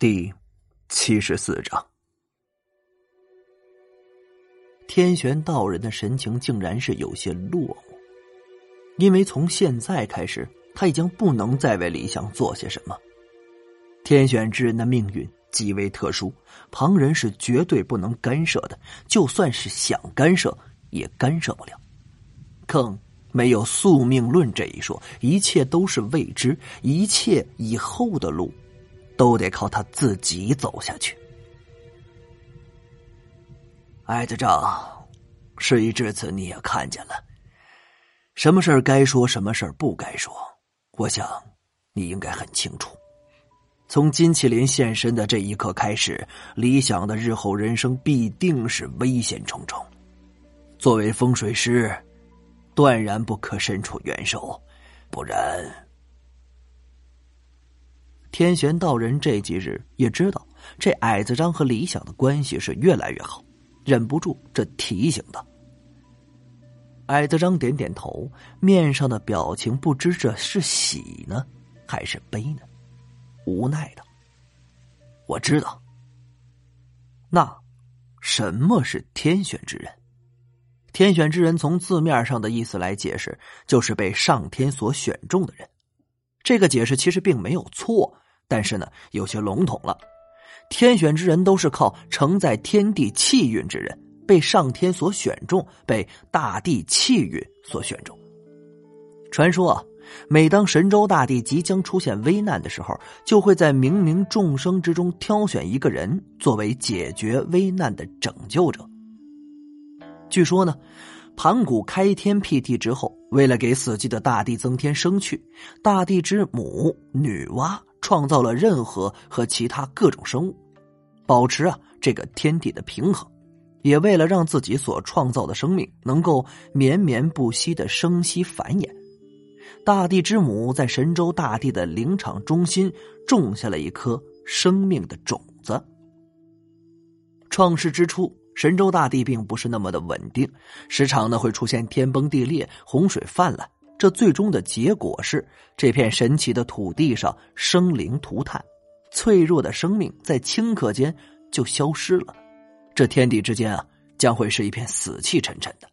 第七十四章，天玄道人的神情竟然是有些落寞，因为从现在开始，他已经不能再为李想做些什么。天选之人的命运极为特殊，旁人是绝对不能干涉的，就算是想干涉，也干涉不了。更没有宿命论这一说，一切都是未知，一切以后的路。都得靠他自己走下去。艾子章，事已至此，你也看见了，什么事该说，什么事不该说，我想你应该很清楚。从金麒麟现身的这一刻开始，李想的日后人生必定是危险重重。作为风水师，断然不可伸出援手，不然。天玄道人这几日也知道这矮子张和李想的关系是越来越好，忍不住这提醒道：“矮子张点点头，面上的表情不知这是喜呢，还是悲呢？无奈的，我知道。那什么是天选之人？天选之人从字面上的意思来解释，就是被上天所选中的人。这个解释其实并没有错。”但是呢，有些笼统了。天选之人都是靠承载天地气运之人，被上天所选中，被大地气运所选中。传说啊，每当神州大地即将出现危难的时候，就会在冥冥众生之中挑选一个人作为解决危难的拯救者。据说呢，盘古开天辟地之后，为了给死寂的大地增添生趣，大地之母女娲。创造了任何和其他各种生物，保持啊这个天地的平衡，也为了让自己所创造的生命能够绵绵不息的生息繁衍，大地之母在神州大地的灵场中心种下了一颗生命的种子。创世之初，神州大地并不是那么的稳定，时常呢会出现天崩地裂、洪水泛滥。这最终的结果是，这片神奇的土地上生灵涂炭，脆弱的生命在顷刻间就消失了。这天地之间啊，将会是一片死气沉沉的。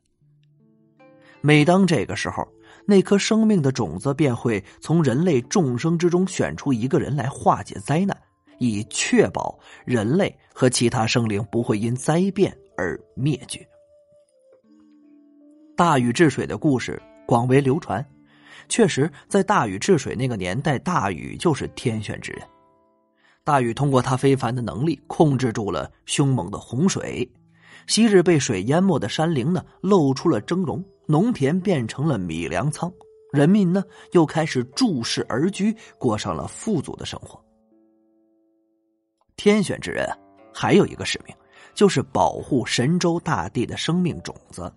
每当这个时候，那颗生命的种子便会从人类众生之中选出一个人来化解灾难，以确保人类和其他生灵不会因灾变而灭绝。大禹治水的故事。广为流传，确实，在大禹治水那个年代，大禹就是天选之人。大禹通过他非凡的能力，控制住了凶猛的洪水。昔日被水淹没的山林呢，露出了峥嵘，农田变成了米粮仓，人民呢又开始注视而居，过上了富足的生活。天选之人还有一个使命，就是保护神州大地的生命种子。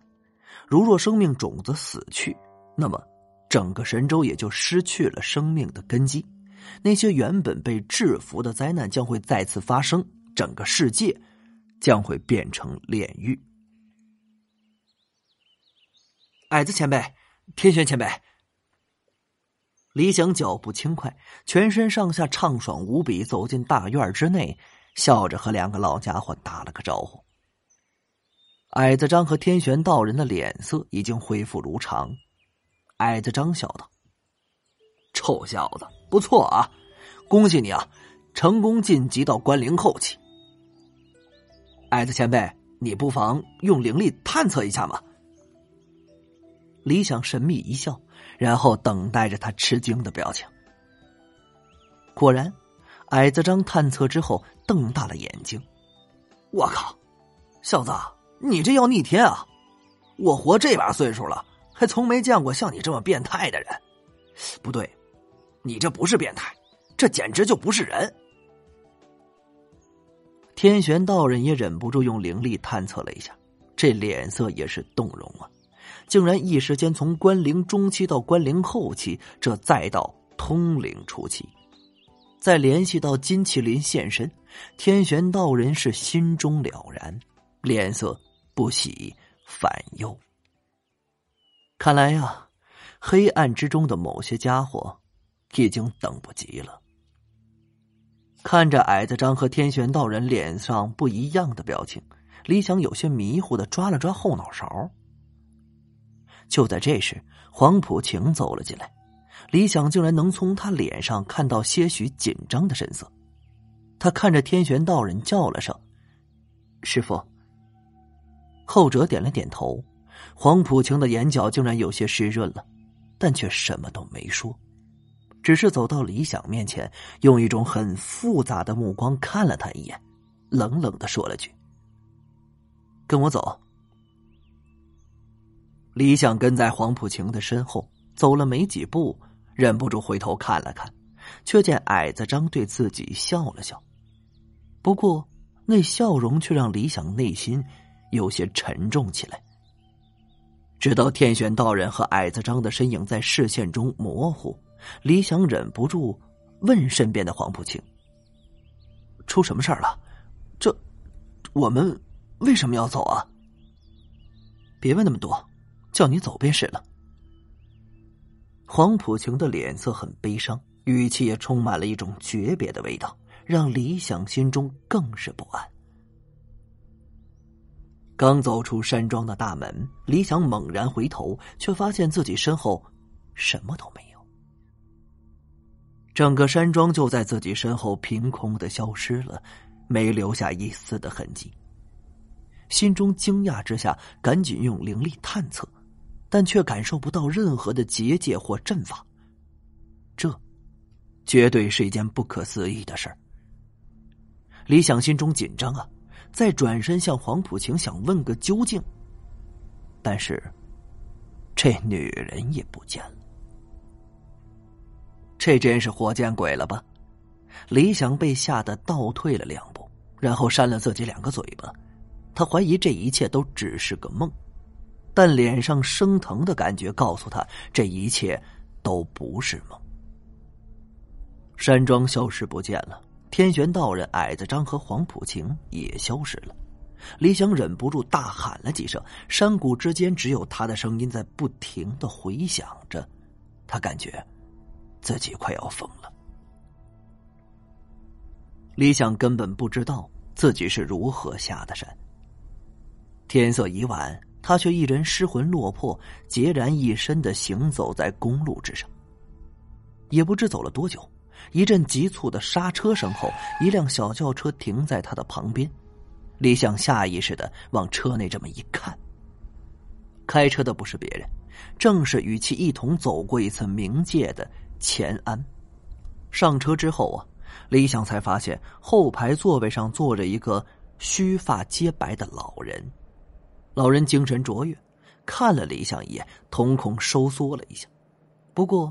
如若生命种子死去，那么整个神州也就失去了生命的根基。那些原本被制服的灾难将会再次发生，整个世界将会变成炼狱。矮子前辈，天玄前辈，李想脚步轻快，全身上下畅爽无比，走进大院之内，笑着和两个老家伙打了个招呼。矮子张和天玄道人的脸色已经恢复如常。矮子张笑道：“臭小子，不错啊，恭喜你啊，成功晋级到关灵后期。矮子前辈，你不妨用灵力探测一下嘛。”李想神秘一笑，然后等待着他吃惊的表情。果然，矮子张探测之后瞪大了眼睛：“我靠，小子！”你这要逆天啊！我活这把岁数了，还从没见过像你这么变态的人。不对，你这不是变态，这简直就不是人。天玄道人也忍不住用灵力探测了一下，这脸色也是动容啊！竟然一时间从关灵中期到关灵后期，这再到通灵初期，再联系到金麒麟现身，天玄道人是心中了然，脸色。不喜反忧。看来呀，黑暗之中的某些家伙已经等不及了。看着矮子张和天玄道人脸上不一样的表情，李想有些迷糊的抓了抓后脑勺。就在这时，黄浦晴走了进来，李想竟然能从他脸上看到些许紧张的神色。他看着天玄道人叫了声：“师傅。”后者点了点头。黄浦晴的眼角竟然有些湿润了，但却什么都没说。只是走到李想面前，用一种很复杂的目光看了他一眼，冷冷的说了句：“跟我走。”李想跟在黄浦晴的身后走了没几步，忍不住回头看了看，却见矮子张对自己笑了笑。不过，那笑容却让李想内心有些沉重起来。直到天玄道人和矮子张的身影在视线中模糊。李想忍不住问身边的黄浦清：“出什么事儿了？这我们为什么要走啊？”别问那么多，叫你走便是了。黄浦晴的脸色很悲伤，语气也充满了一种诀别的味道，让李想心中更是不安。刚走出山庄的大门，李想猛然回头，却发现自己身后什么都没有。整个山庄就在自己身后凭空的消失了，没留下一丝的痕迹。心中惊讶之下，赶紧用灵力探测，但却感受不到任何的结界或阵法。这，绝对是一件不可思议的事儿。李想心中紧张啊，再转身向黄浦晴想问个究竟，但是，这女人也不见了。这真是活见鬼了吧！李想被吓得倒退了两步，然后扇了自己两个嘴巴。他怀疑这一切都只是个梦，但脸上生疼的感觉告诉他，这一切都不是梦。山庄消失不见了，天玄道人、矮子张和黄浦晴也消失了。李想忍不住大喊了几声，山谷之间只有他的声音在不停的回响着，他感觉。自己快要疯了。李想根本不知道自己是如何下的山。天色已晚，他却一人失魂落魄、孑然一身的行走在公路之上。也不知走了多久，一阵急促的刹车声后，一辆小轿车停在他的旁边。李想下意识的往车内这么一看，开车的不是别人，正是与其一同走过一次冥界的。钱安上车之后啊，李想才发现后排座位上坐着一个须发皆白的老人。老人精神卓越，看了李想一眼，瞳孔收缩了一下，不过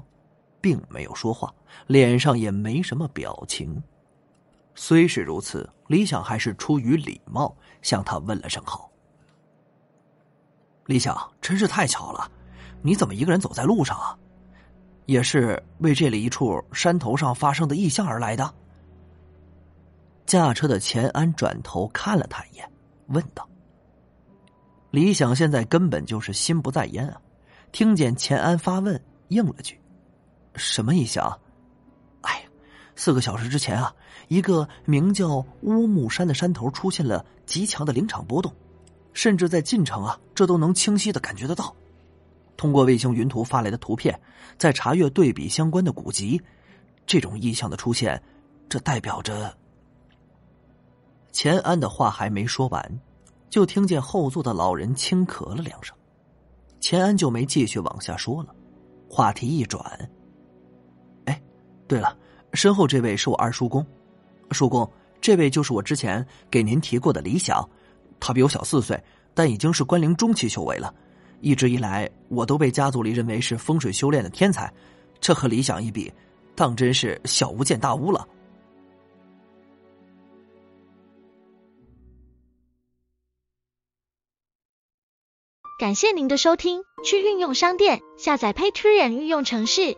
并没有说话，脸上也没什么表情。虽是如此，李想还是出于礼貌向他问了声好。李想，真是太巧了，你怎么一个人走在路上啊？也是为这里一处山头上发生的异象而来的。驾车的钱安转头看了他一眼，问道：“李想现在根本就是心不在焉啊！”听见钱安发问，应了句：“什么异象？”“哎呀，四个小时之前啊，一个名叫乌木山的山头出现了极强的灵场波动，甚至在晋城啊，这都能清晰的感觉得到。”通过卫星云图发来的图片，再查阅对比相关的古籍，这种异象的出现，这代表着……钱安的话还没说完，就听见后座的老人轻咳了两声，钱安就没继续往下说了。话题一转，对了，身后这位是我二叔公，叔公，这位就是我之前给您提过的李想，他比我小四岁，但已经是关灵中期修为了。一直以来，我都被家族里认为是风水修炼的天才，这和理想一比，当真是小巫见大巫了。感谢您的收听，去运用商店下载 Patreon 运用城市，